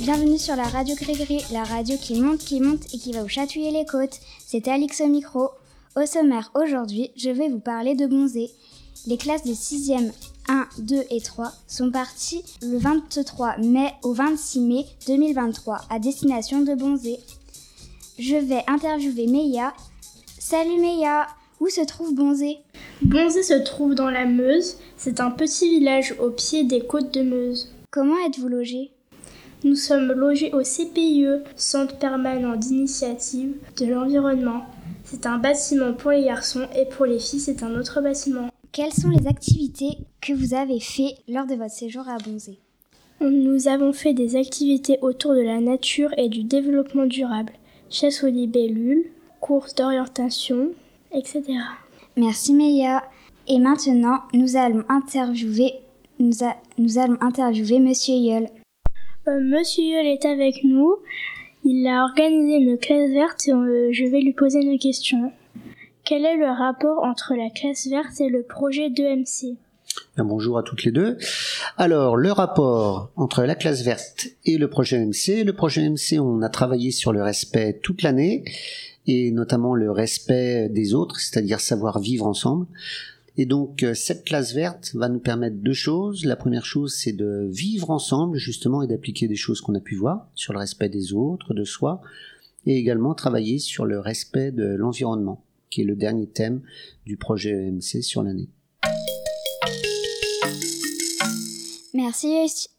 Bienvenue sur la radio Grégory, la radio qui monte, qui monte et qui va vous chatouiller les côtes. C'est Alix au micro. Au sommaire aujourd'hui, je vais vous parler de Bonzé. Les classes de 6e 1, 2 et 3 sont parties le 23 mai au 26 mai 2023 à destination de Bonzé. Je vais interviewer Meia. Salut Meia, où se trouve Bonzé Bonzé se trouve dans la Meuse. C'est un petit village au pied des côtes de Meuse. Comment êtes-vous logé? Nous sommes logés au CPIE, Centre permanent d'initiative de l'environnement. C'est un bâtiment pour les garçons et pour les filles, c'est un autre bâtiment. Quelles sont les activités que vous avez faites lors de votre séjour à Bonzé Nous avons fait des activités autour de la nature et du développement durable, chasse aux libellules, courses d'orientation, etc. Merci Meia. Et maintenant, nous allons interviewer, nous, nous allons interviewer Monsieur Yol. Euh, Monsieur Yol est avec nous. Il a organisé une classe verte et euh, je vais lui poser une question. Quel est le rapport entre la classe verte et le projet d'EMC Bonjour à toutes les deux. Alors, le rapport entre la classe verte et le projet EMC. Le projet EMC, on a travaillé sur le respect toute l'année et notamment le respect des autres, c'est-à-dire savoir vivre ensemble. Et donc euh, cette classe verte va nous permettre deux choses. La première chose, c'est de vivre ensemble justement et d'appliquer des choses qu'on a pu voir sur le respect des autres, de soi, et également travailler sur le respect de l'environnement, qui est le dernier thème du projet EMC sur l'année. Merci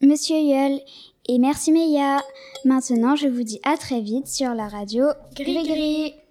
Monsieur Yol et merci Meia. Maintenant, je vous dis à très vite sur la radio Gris Gris.